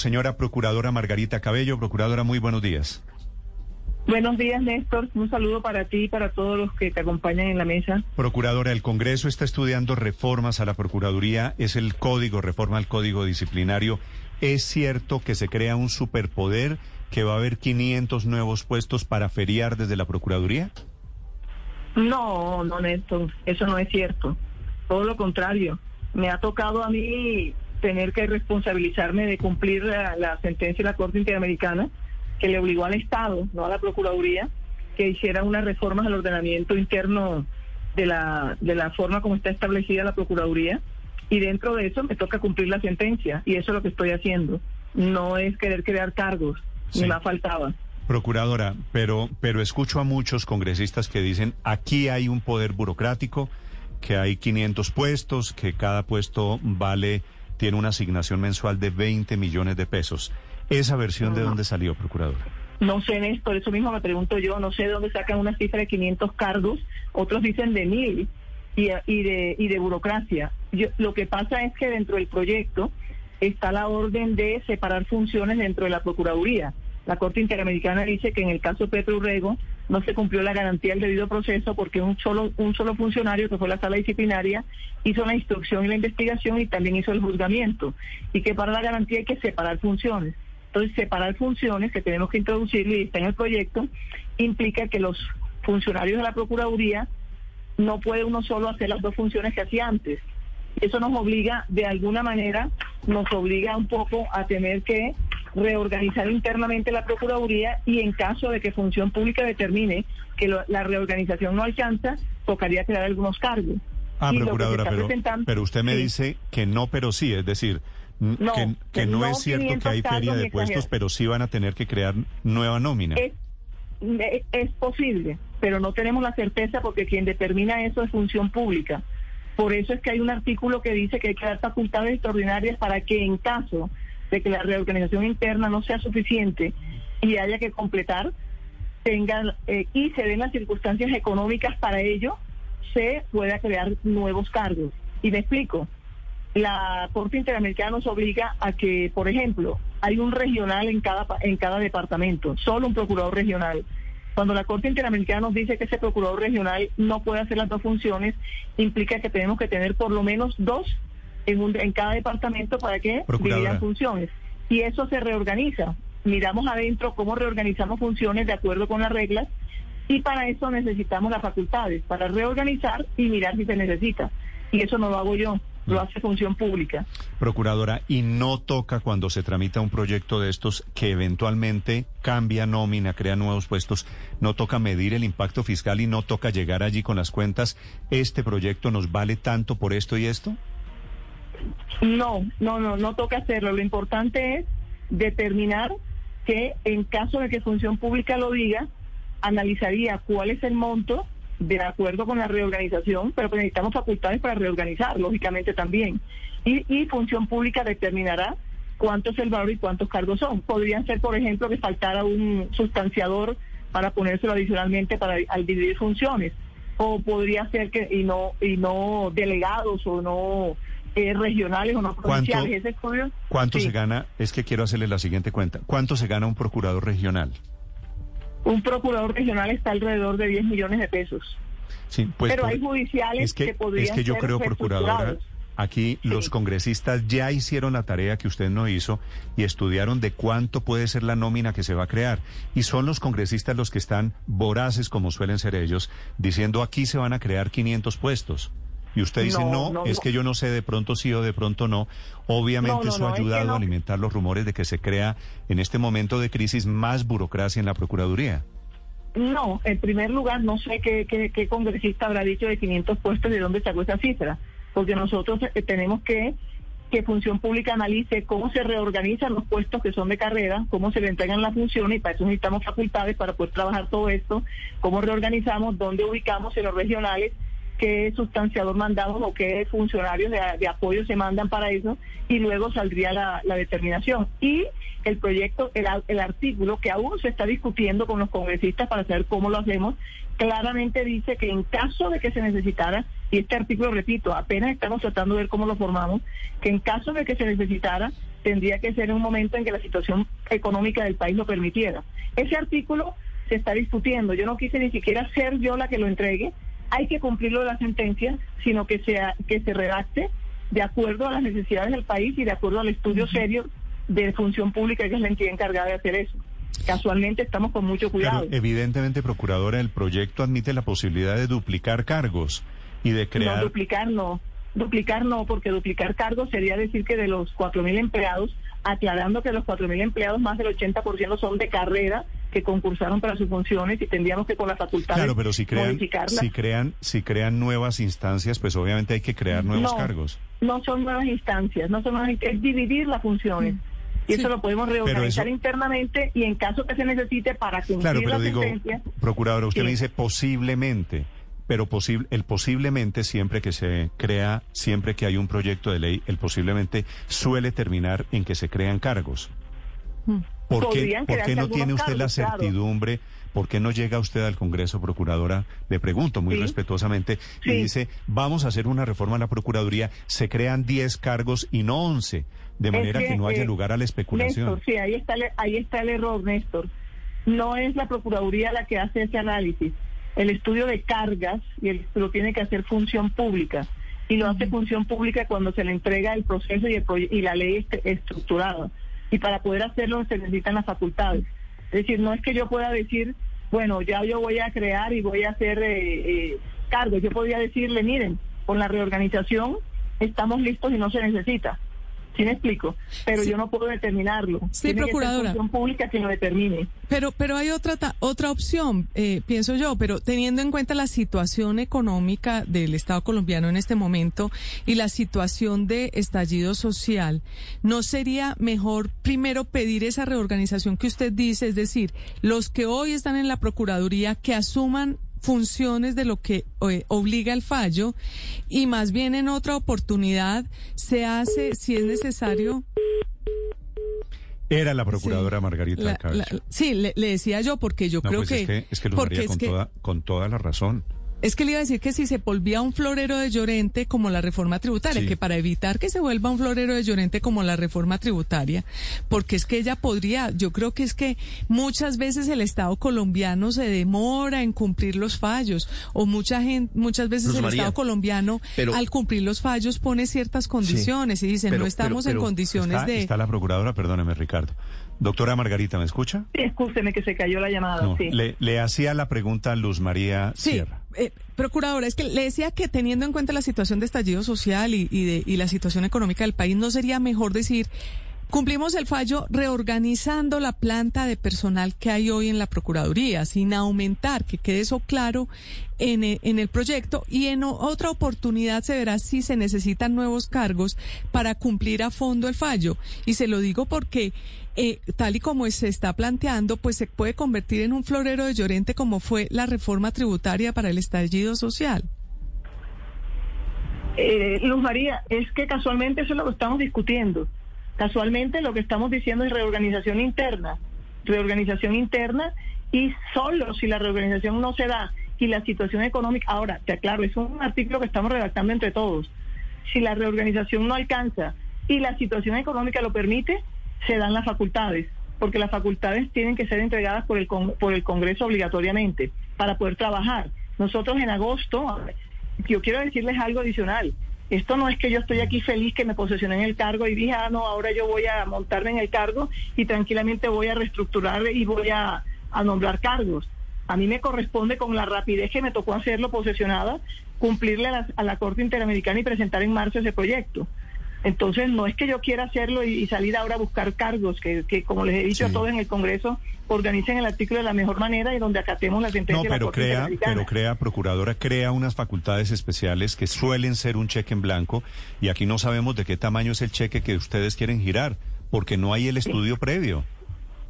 Señora Procuradora Margarita Cabello, Procuradora, muy buenos días. Buenos días, Néstor. Un saludo para ti y para todos los que te acompañan en la mesa. Procuradora, el Congreso está estudiando reformas a la Procuraduría. Es el código, reforma al código disciplinario. ¿Es cierto que se crea un superpoder, que va a haber 500 nuevos puestos para feriar desde la Procuraduría? No, no, Néstor. Eso no es cierto. Todo lo contrario. Me ha tocado a mí tener que responsabilizarme de cumplir la, la sentencia de la Corte Interamericana que le obligó al Estado, no a la Procuraduría, que hiciera unas reformas al ordenamiento interno de la, de la forma como está establecida la Procuraduría. Y dentro de eso me toca cumplir la sentencia. Y eso es lo que estoy haciendo. No es querer crear cargos, Sí. ni más faltaba. Procuradora, pero, pero escucho a muchos congresistas que dicen, aquí hay un poder burocrático, que hay 500 puestos, que cada puesto vale, tiene una asignación mensual de 20 millones de pesos. ¿Esa versión de dónde salió, Procuradora? No sé, Néstor, eso mismo me pregunto yo, no sé de dónde sacan una cifra de 500 cargos, otros dicen de mil y, y de, y de burocracia. Yo, lo que pasa es que dentro del proyecto está la orden de separar funciones dentro de la Procuraduría. La Corte Interamericana dice que en el caso Petro Urrego no se cumplió la garantía del debido proceso porque un solo, un solo funcionario, que fue la sala disciplinaria, hizo la instrucción y la investigación y también hizo el juzgamiento. Y que para la garantía hay que separar funciones. Entonces, separar funciones que tenemos que introducirlo y está en el proyecto, implica que los funcionarios de la Procuraduría no puede uno solo hacer las dos funciones que hacía antes. Eso nos obliga, de alguna manera, nos obliga un poco a tener que reorganizar internamente la Procuraduría y en caso de que Función Pública determine que lo- la reorganización no alcanza, tocaría crear algunos cargos. Ah, Y Procuradora, pero, pero usted me Sí. dice que no, pero sí, es decir, No, que, no, no es cierto que 500 hay feria de puestos, pero sí van a tener que crear nueva nómina. Es- es posible, pero no tenemos la certeza porque quien determina eso es función pública. Por eso es que hay un artículo que dice que hay que dar facultades extraordinarias para que en caso de que la reorganización interna no sea suficiente y haya que completar, tengan eh, y se den las circunstancias económicas para ello, se pueda crear nuevos cargos. Y me explico. La Corte Interamericana nos obliga a que, por ejemplo, hay un regional en cada, en cada departamento, solo un procurador regional. Cuando la Corte Interamericana nos dice que ese procurador regional no puede hacer las dos funciones, implica que tenemos que tener por lo menos dos en, un- en cada departamento para que dividan funciones. Y eso se reorganiza. Miramos adentro cómo reorganizamos funciones de acuerdo con las reglas y para eso necesitamos las facultades, para reorganizar y mirar si se necesita. Y eso no lo hago yo, lo hace función pública. Procuradora, y no toca cuando se tramita un proyecto de estos que eventualmente cambia nómina, crea nuevos puestos, no toca medir el impacto fiscal y no toca llegar allí con las cuentas, este proyecto nos vale tanto por esto y esto? No, no, no, no toca hacerlo. Lo importante es determinar que en caso de que Función Pública lo diga, analizaría cuál es el monto de acuerdo con la reorganización, pero pues necesitamos facultades para reorganizar, lógicamente también. Y, y Función Pública determinará cuánto es el valor y cuántos cargos son. Podrían ser, por ejemplo, que faltara un sustanciador para ponérselo adicionalmente para al dividir funciones o podría ser que y no y no delegados o no eh, regionales o no ¿Cuánto- provinciales. Ese estudio, ¿Cuánto sí. se gana? Es que quiero hacerle la siguiente cuenta. ¿Cuánto se gana un procurador regional? Un procurador regional está alrededor de 10 millones de pesos. Sí, pues Pero por- hay judiciales es que, que podrían es que yo ser creo, procuradora, aquí los congresistas ya hicieron la tarea que usted no hizo y estudiaron de cuánto puede ser la nómina que se va a crear. Y son los congresistas los que están voraces, como suelen ser ellos, diciendo aquí se van a crear 500 puestos. Y usted dice, no, No, no, es no. que yo no sé, de pronto sí o de pronto no. Obviamente eso ha no, es que ayudado a alimentar los rumores de que se crea en este momento de crisis más burocracia en la Procuraduría. No, en primer lugar, no sé qué, qué, qué congresista habrá dicho de 500 puestos, de dónde sacó esa cifra, porque nosotros eh, tenemos que que Función Pública analice cómo se reorganizan los puestos que son de carrera, cómo se le entregan las funciones y para eso necesitamos facultades para poder trabajar todo esto, cómo reorganizamos, dónde ubicamos en los regionales, qué sustanciador mandamos o qué funcionarios de, apoyo se mandan para eso y luego saldría la, determinación. Y el proyecto, el, el artículo que aún se está discutiendo con los congresistas para saber cómo lo hacemos, claramente dice que en caso de que se necesitara, y este artículo, repito, apenas estamos tratando de ver cómo lo formamos, que en caso de que se necesitara, tendría que ser en un momento en que la situación económica del país lo permitiera. Ese artículo se está discutiendo. Yo no quise ni siquiera ser yo la que lo entregue, hay que cumplirlo de la sentencia, sino que, sea, que se redacte de acuerdo a las necesidades del país y de acuerdo al estudio serio de función pública, que es la entidad encargada de hacer eso. Casualmente estamos con mucho cuidado. evidentemente, procuradora, el proyecto admite la posibilidad de duplicar cargos y de crear... No, duplicar no. Duplicar no, porque duplicar cargos sería decir que de los 4.000 empleados, aclarando que los 4.000 empleados, más del 80% son de carrera, que concursaron para sus funciones y tendríamos que con la facultad claro pero si crean si crean si crean nuevas instancias pues obviamente hay que crear nuevos cargos no son nuevas instancias no son nuevas, es dividir las funciones y eso lo podemos reorganizar internamente y en caso que se necesite para cumplir claro, pero la digo, sentencia. Procuradora, usted me dice posiblemente, pero posible, el posiblemente siempre que se crea, siempre que hay un proyecto de ley, el posiblemente suele terminar en que se crean cargos. Mm. ¿Por qué, no tiene usted la certidumbre? ¿Por qué no llega usted al Congreso, Procuradora? Le pregunto muy respetuosamente y dice, vamos a hacer una reforma a la Procuraduría, se crean 10 cargos y no 11, de manera que, no haya eh, lugar a la especulación. Néstor, sí, ahí está, ahí está el error, Néstor. No es la Procuraduría la que hace ese análisis. El estudio de cargas y el, lo tiene que hacer función pública. Y lo hace función pública cuando se le entrega el proceso y, y la ley estructurada y para poder hacerlo se necesitan las facultades. Es decir, no es que yo pueda decir, bueno, ya yo voy a crear y voy a hacer eh, eh, cargos. Yo podría decirle, miren, con la reorganización estamos listos y no se necesita. ¿Sí me explico? Pero yo no puedo determinarlo. Sí, procuradora. Que pública que lo determine. Pero, pero hay otra, otra opción, eh, pienso yo, pero teniendo en cuenta la situación económica del Estado colombiano en este momento y la situación de estallido social, ¿no sería mejor primero pedir esa reorganización que usted dice? Es decir, los que hoy están en la Procuraduría que asuman funciones de lo que eh, obliga el fallo y más bien en otra oportunidad se hace, si es necesario. Era la procuradora Margarita Sí, le, decía yo porque yo creo pues que, es que, lo porque con, toda, con toda la razón. Es que le iba a decir que si se volvía un florero de Llorente como la reforma tributaria, que para evitar que se vuelva un florero de Llorente como la reforma tributaria, porque es que ella podría, yo creo que es que muchas veces el Estado colombiano se demora en cumplir los fallos, o mucha gente, muchas veces el Estado colombiano al cumplir los fallos pone ciertas condiciones y dice no estamos en condiciones de... Está la procuradora, perdóneme Ricardo. Doctora Margarita, ¿me escucha? Sí, escúcheme que se cayó la llamada. sí. le, hacía la pregunta a Luz María Sierra. Eh, procuradora, es que le decía que teniendo en cuenta la situación de estallido social y, de, y la situación económica del país, ¿no sería mejor decir Cumplimos el fallo reorganizando la planta de personal que hay hoy en la Procuraduría, sin aumentar, que quede eso claro en, e, en el proyecto y en otra oportunidad se verá si se necesitan nuevos cargos para cumplir a fondo el fallo. Y se lo digo porque eh, tal y como se está planteando, pues se puede convertir en un florero de Llorente como fue la reforma tributaria para el estallido social. Eh, Luz María, es que casualmente eso es lo que estamos discutiendo. Casualmente lo que estamos diciendo es reorganización interna, reorganización interna y solo si la reorganización no se da y la situación económica, ahora, te aclaro, es un artículo que estamos redactando entre todos, si la reorganización no alcanza y la situación económica lo permite, se dan las facultades, porque las facultades tienen que ser entregadas por el, por el Congreso obligatoriamente para poder trabajar. Nosotros en agosto, yo quiero decirles algo adicional, esto no es que yo estoy aquí feliz que me posesioné en el cargo y dije, ah, no, ahora yo voy a montarme en el cargo y tranquilamente voy a reestructurar y voy a, nombrar cargos. A mí me corresponde con la rapidez que me tocó hacerlo posesionada, cumplirle a la, a la Corte Interamericana y presentar en marzo ese proyecto. Entonces, no es que yo quiera hacerlo y, y salir ahora a buscar cargos, que, que como les he dicho Sí. a todos en el Congreso, organicen el artículo de la mejor manera y donde acatemos la sentencia No, de la pero crea, pero crea, procuradora, crea unas facultades especiales que suelen ser un cheque en blanco y aquí no sabemos de qué tamaño es el cheque que ustedes quieren girar, porque no hay el estudio previo.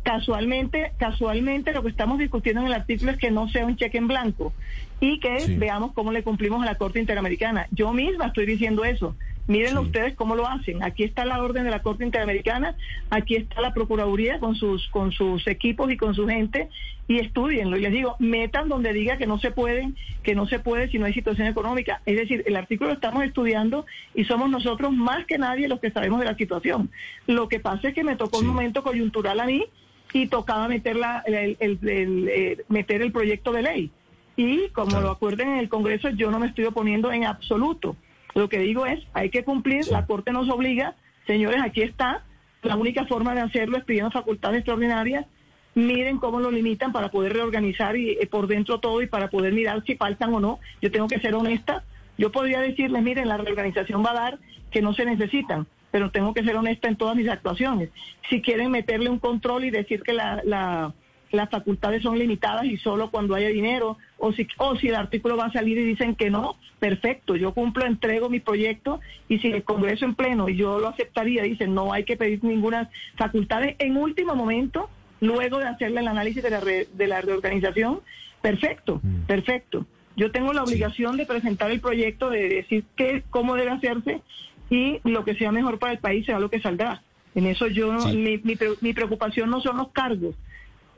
Casualmente, casualmente lo que estamos discutiendo en el artículo es que no sea un cheque en blanco y que Sí. veamos cómo le cumplimos a la Corte Interamericana. Yo misma estoy diciendo eso. Mírenlo Sí. ustedes cómo lo hacen. Aquí está la orden de la Corte Interamericana, aquí está la Procuraduría con sus con sus equipos y con su gente y estudienlo. Y les digo, metan donde diga que no se pueden, que no se puede si no hay situación económica. Es decir, el artículo lo estamos estudiando y somos nosotros más que nadie los que sabemos de la situación. Lo que pasa es que me tocó Sí. un momento coyuntural a mí y tocaba meter, la, el, el- el, eh, meter el proyecto de ley. Y como Claro. lo acuerden en el Congreso, yo no me estoy oponiendo en absoluto. Lo que digo es, hay que cumplir, Sí. la Corte nos obliga, señores, aquí está, la única forma de hacerlo es pidiendo facultades extraordinarias, miren cómo lo limitan para poder reorganizar y, eh, por dentro todo y para poder mirar si faltan o no. Yo tengo que ser honesta. Yo podría decirles, miren, la reorganización va a dar que no se necesitan, pero tengo que ser honesta en todas mis actuaciones. Si quieren meterle un control y decir que la, la- las facultades son limitadas y solo cuando haya dinero, o si, o si el artículo va a salir y dicen que no, perfecto, yo cumplo, entrego mi proyecto y si el Congreso en pleno, y yo lo aceptaría, dicen no hay que pedir ninguna facultades en último momento, luego de hacerle el análisis de la, re- de la reorganización, perfecto, perfecto. Yo tengo la obligación de presentar el proyecto, de decir qué, cómo debe hacerse y lo que sea mejor para el país será lo que saldrá. En eso yo, Sí. mi, mi mi preocupación no son los cargos,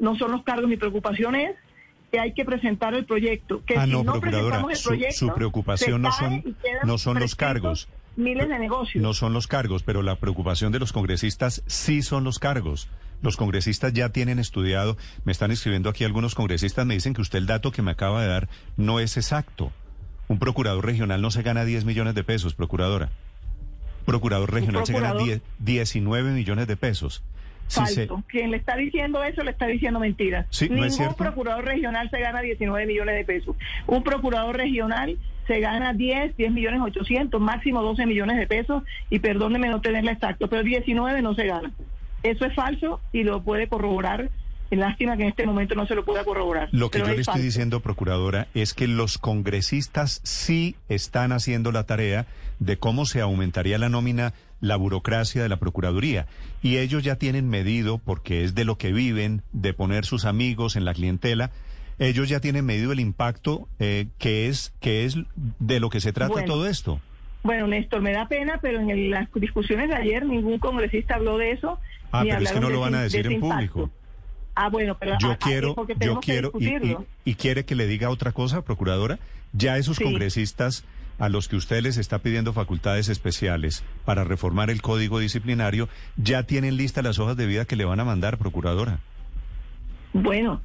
no son los cargos, mi preocupación es que hay que presentar el proyecto. Que Ah, si no, no, procuradora, presentamos el su- proyecto, su preocupación no son- no son los cargos. Miles de negocios. No son los cargos, pero la preocupación de los congresistas sí son los cargos. Los congresistas ya tienen estudiado, me están escribiendo aquí algunos congresistas, me dicen que usted el dato que me acaba de dar no es exacto. Un procurador regional no se gana 10 millones de pesos, procuradora. Procurador regional se gana procurador- 10 19 millones de pesos. Falso. Quien le está diciendo eso le está diciendo mentiras. Sí, ¿no Ningún procurador regional se gana 19 millones de pesos. Un procurador regional se gana 10, 10 millones 800, máximo 12 millones de pesos y perdóneme no tenerla exacto, pero 19 no se gana. Eso es falso y lo puede corroborar. Lástima que en este momento no se lo pueda corroborar. Lo que yo es le estoy diciendo, procuradora, es que los congresistas sí están haciendo la tarea de cómo se aumentaría la nómina, la burocracia de la Procuraduría. Y ellos ya tienen medido, porque es de lo que viven, de poner sus amigos en la clientela, ellos ya tienen medido el impacto eh, que, es, que es de lo que se trata Bueno. todo esto. Bueno, Néstor, me da pena, pero en el- las discusiones de ayer ningún congresista habló de eso. Ah, ni pero es que no lo van a decir de en impacto. público. Ah, bueno, pero Yo ah, ah, quiero, yo quiero, y, y- quiere que le diga otra cosa, procuradora. Ya esos Sí. congresistas a los que usted les está pidiendo facultades especiales para reformar el código disciplinario, ya tienen listas las hojas de vida que le van a mandar, procuradora. Bueno,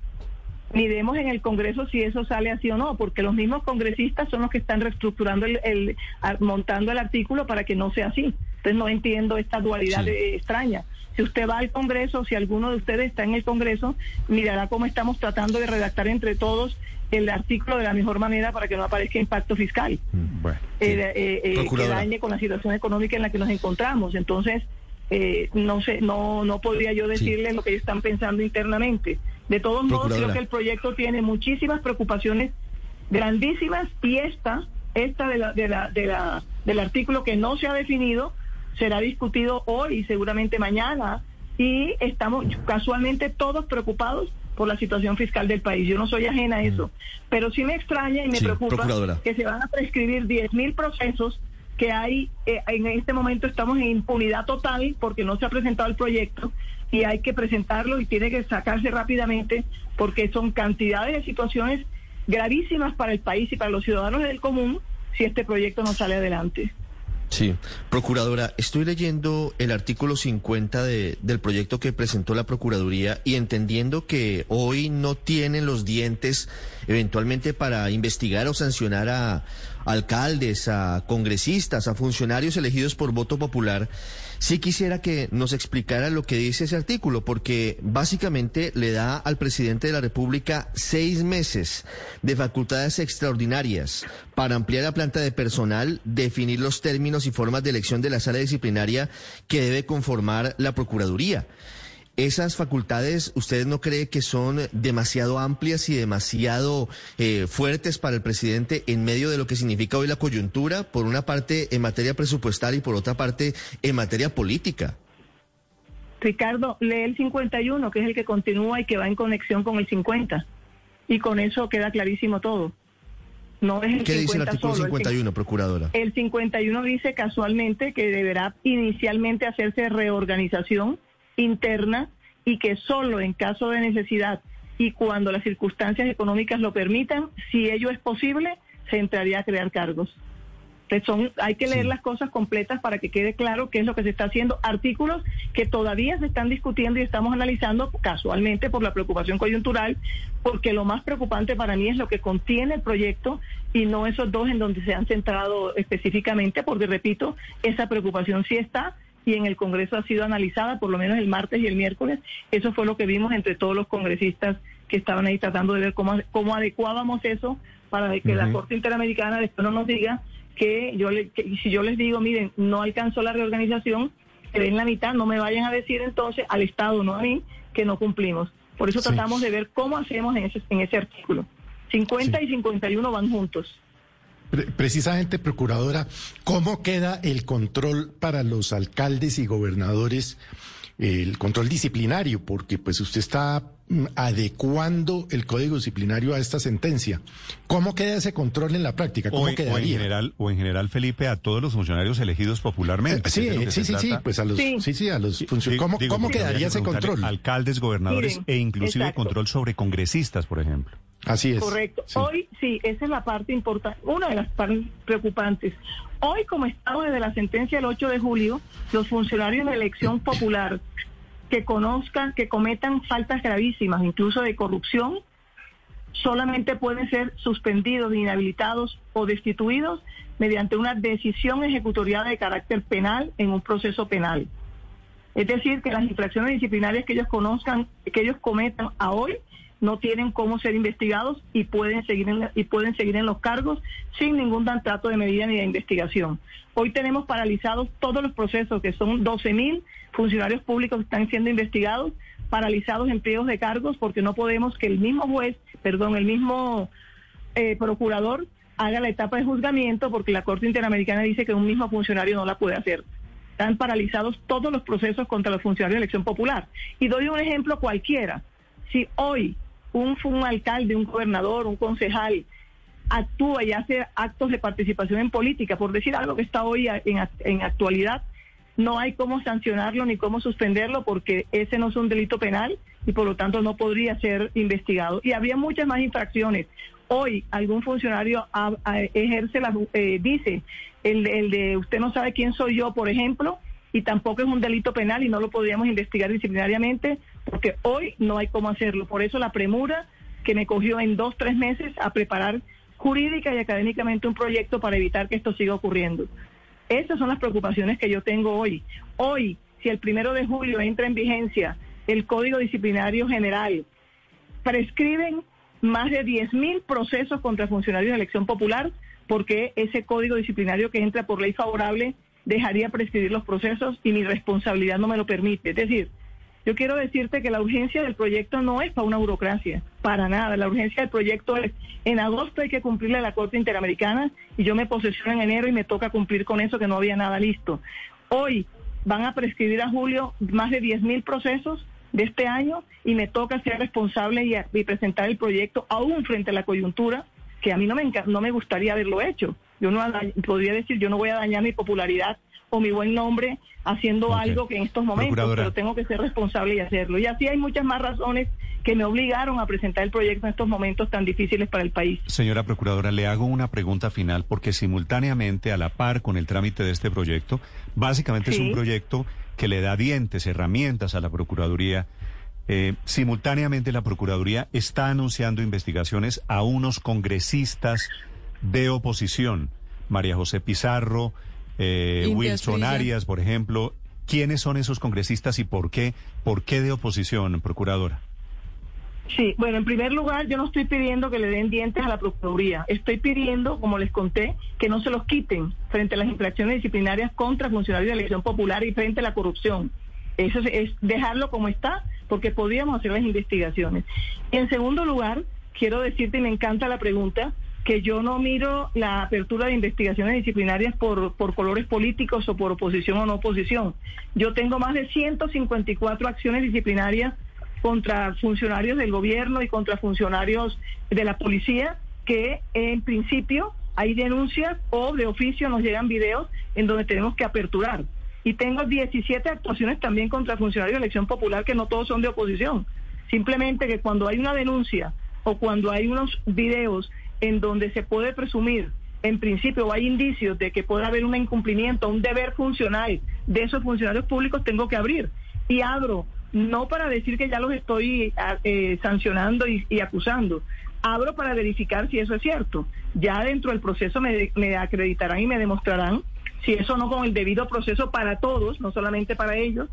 miremos en el Congreso si eso sale así o no, porque los mismos congresistas son los que están reestructurando el, el- montando el artículo para que no sea así. Entonces no entiendo esta dualidad Sí. de- extraña. Si usted va al Congreso, si alguno de ustedes está en el Congreso, mirará cómo estamos tratando de redactar entre todos el artículo de la mejor manera para que no aparezca impacto fiscal. Bueno, eh, eh, eh, que dañe con la situación económica en la que nos encontramos. Entonces, eh, no sé, no, no podría yo decirles lo que ellos están pensando internamente. De todos modos, creo que el proyecto tiene muchísimas preocupaciones grandísimas y esta, esta de la, de la, de la, del artículo que no se ha definido, será discutido hoy y seguramente mañana. Y estamos casualmente todos preocupados por la situación fiscal del país. Yo no soy ajena a eso, pero sí me extraña y me Sí, preocupa que se van a prescribir 10 mil procesos que hay, eh, en este momento estamos en impunidad total porque no se ha presentado el proyecto y hay que presentarlo y tiene que sacarse rápidamente porque son cantidades de situaciones gravísimas para el país y para los ciudadanos del común si este proyecto no sale adelante. Sí, procuradora, estoy leyendo el artículo 50 de- del proyecto que presentó la Procuraduría y entendiendo que hoy no tienen los dientes eventualmente para investigar o sancionar a alcaldes, a congresistas, a funcionarios elegidos por voto popular, Sí quisiera que nos explicara lo que dice ese artículo, porque básicamente le da al presidente de la República seis meses de facultades extraordinarias para ampliar la planta de personal, definir los términos y formas de elección de la sala disciplinaria que debe conformar la Procuraduría. ¿Esas facultades usted no cree que son demasiado amplias y demasiado eh, fuertes para el presidente en medio de lo que significa hoy la coyuntura, por una parte en materia presupuestal y por otra parte en materia política? Ricardo, lee el 51, que es el que continúa y que va en conexión con el 50. Y con eso queda clarísimo todo. No es el ¿Qué 50 dice el artículo solo, el 51, procuradora? El 51 dice casualmente que deberá inicialmente hacerse reorganización interna y que solo en caso de necesidad y cuando las circunstancias económicas lo permitan, si ello es posible, se entraría a crear cargos. Entonces son, hay que leer las cosas completas para que quede claro qué es lo que se está haciendo. Artículos que todavía se están discutiendo y estamos analizando casualmente por la preocupación coyuntural, porque lo más preocupante para mí es lo que contiene el proyecto y no esos dos en donde se han centrado específicamente, porque repito, esa preocupación sí está y en el Congreso ha sido analizada, por lo menos el martes y el miércoles. Eso fue lo que vimos entre todos los congresistas que estaban ahí tratando de ver cómo, cómo adecuábamos eso para que la Corte Interamericana después no nos diga que yo le, que si yo les digo, miren, no alcanzó la reorganización, que den la mitad, no me vayan a decir entonces al Estado, no a mí, que no cumplimos. Por eso tratamos de ver cómo hacemos en ese, en ese artículo. 50 y 51 van juntos. Precisamente, Procuradora, ¿cómo queda el control para los alcaldes y gobernadores, el control disciplinario? Porque pues usted está mm, adecuando el código disciplinario a esta sentencia. ¿Cómo queda ese control en la práctica? ¿Cómo o, en, o en quedaría? general, o en general, Felipe, a todos los funcionarios elegidos popularmente. Sí, que sí, sí, sí, pues a los, sí, sí, a los funcionarios. ¿Cómo, digo, cómo quedaría que ese control? Alcaldes, gobernadores Miren, e inclusive exacto. control sobre congresistas, por ejemplo. Así es. Correcto. sí. Hoy sí, esa es la parte importante, una de las partes preocupantes. Hoy, como estamos desde la sentencia del 8 de julio, los funcionarios de elección popular que conozcan, que cometan faltas gravísimas, incluso de corrupción, solamente pueden ser suspendidos, inhabilitados o destituidos mediante una decisión ejecutoriada de carácter penal en un proceso penal. Es decir, que las infracciones disciplinarias que ellos conozcan, que ellos cometan a hoy, no tienen cómo ser investigados y pueden seguir en la- y pueden seguir en los cargos sin ningún trato de medida ni de investigación. Hoy tenemos paralizados todos los procesos, que son 12 mil funcionarios públicos que están siendo investigados, paralizados en pliegos de cargos, porque no podemos que el mismo juez, perdón, el mismo eh, procurador haga la etapa de juzgamiento, porque la Corte Interamericana dice que un mismo funcionario no la puede hacer. Están paralizados todos los procesos contra los funcionarios de elección popular. Y doy un ejemplo cualquiera. Si hoy un, alcalde, un gobernador, un concejal actúa y hace actos de participación en política, por decir algo que está hoy en, en actualidad, no hay cómo sancionarlo ni cómo suspenderlo porque ese no es un delito penal y por lo tanto no podría ser investigado. Y habría muchas más infracciones. Hoy algún funcionario ejerce la, eh, dice el, el de usted no sabe quién soy yo, por ejemplo, y tampoco es un delito penal y no lo podríamos investigar disciplinariamente porque hoy no hay cómo hacerlo. Por eso la premura que me cogió en dos, tres meses a preparar jurídica y académicamente un proyecto para evitar que esto siga ocurriendo. Esas son las preocupaciones que yo tengo hoy. Hoy, si el primero de julio entra en vigencia el Código Disciplinario General, prescriben más de 10.000 procesos contra funcionarios de elección popular porque ese código disciplinario que entra por ley favorable dejaría prescribir los procesos y mi responsabilidad no me lo permite. Es decir, yo quiero decirte que la urgencia del proyecto no es para una burocracia, para nada. La urgencia del proyecto es, en agosto hay que cumplirle a la Corte Interamericana y yo me posesiono en enero y me toca cumplir con eso que no había nada listo. Hoy van a prescribir a julio más de 10.000 procesos de este año y me toca ser responsable y, y presentar el proyecto aún frente a la coyuntura que a mí no me, no me gustaría haberlo hecho. Yo no podría decir, yo no voy a dañar mi popularidad o mi buen nombre haciendo algo que en estos momentos, Procuradora. pero tengo que ser responsable y hacerlo. Y así hay muchas más razones que me obligaron a presentar el proyecto en estos momentos tan difíciles para el país. Señora Procuradora, le hago una pregunta final porque simultáneamente, a la par con el trámite de este proyecto, básicamente es un proyecto que le da dientes, herramientas a la Procuraduría. Eh, simultáneamente la Procuraduría está anunciando investigaciones a unos congresistas de oposición, María José Pizarro, eh, Wilson. Arias, por ejemplo, ¿quiénes son esos congresistas y por qué, por qué de oposición, procuradora? Sí, bueno, en primer lugar, yo no estoy pidiendo que le den dientes a la Procuraduría. Estoy pidiendo, como les conté, que no se los quiten frente a las infracciones disciplinarias contra funcionarios de la elección popular y frente a la corrupción. Eso es, es dejarlo como está, porque podríamos hacer las investigaciones. Y en segundo lugar, quiero decirte, y me encanta la pregunta, que yo no miro la apertura de investigaciones disciplinarias por, por colores políticos o por oposición o no oposición. Yo tengo más de 154 acciones disciplinarias contra funcionarios del gobierno y contra funcionarios de la policía que en principio hay denuncias o de oficio nos llegan videos en donde tenemos que aperturar. Y tengo 17 actuaciones también contra funcionarios de elección popular que no todos son de oposición. Simplemente que cuando hay una denuncia o cuando hay unos videos en donde se puede presumir, en principio, hay indicios de que puede haber un incumplimiento, un deber funcional de esos funcionarios públicos, tengo que abrir. Y abro no para decir que ya los estoy ah, eh, sancionando y, acusando, abro para verificar si eso es cierto. Ya dentro del proceso me, me, acreditarán y me demostrarán si eso no con el debido proceso para todos, no solamente para ellos,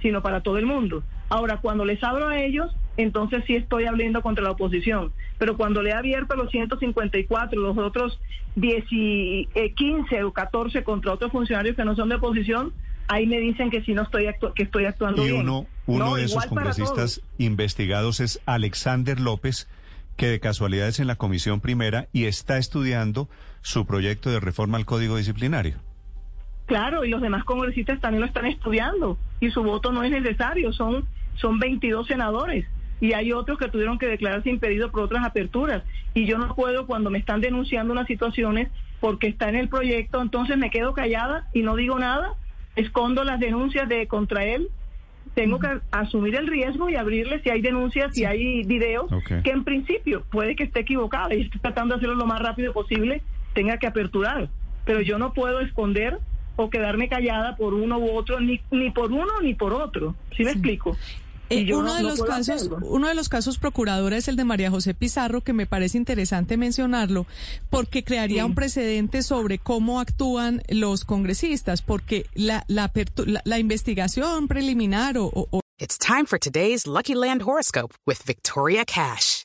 sino para todo el mundo. Ahora, cuando les abro a ellos, entonces sí estoy hablando contra la oposición. Pero cuando le he abierto los 154, los otros 10 15 eh, o 14 contra otros funcionarios que no son de oposición, ahí me dicen que si no estoy que estoy actuando y bien. Uno, uno de esos congresistas investigados es Alexander López, que de casualidad es en la Comisión Primera y está estudiando su proyecto de reforma al Código Disciplinario. Claro, y los demás congresistas también lo están estudiando y su voto no es necesario, son, son 22 senadores y hay otros que tuvieron que declararse impedidos por otras aperturas y yo no puedo cuando me están denunciando unas situaciones porque está en el proyecto, entonces me quedo callada y no digo nada escondo las denuncias de contra él, tengo que asumir el riesgo y abrirle si hay denuncias, si hay videos, que en principio puede que esté equivocada y esté tratando de hacerlo lo más rápido posible, tenga que aperturar. Pero yo no puedo esconder o quedarme callada por uno u otro, ni, ni por uno ni por otro. ¿Sí me explico? Eh, uno, de los casos, uno de los casos procuradora es el de María José Pizarro, que me parece interesante mencionarlo, porque crearía un precedente sobre cómo actúan los congresistas, porque la, la, la, la investigación preliminar o, o... It's time for today's Lucky Land Horoscope with Victoria Cash.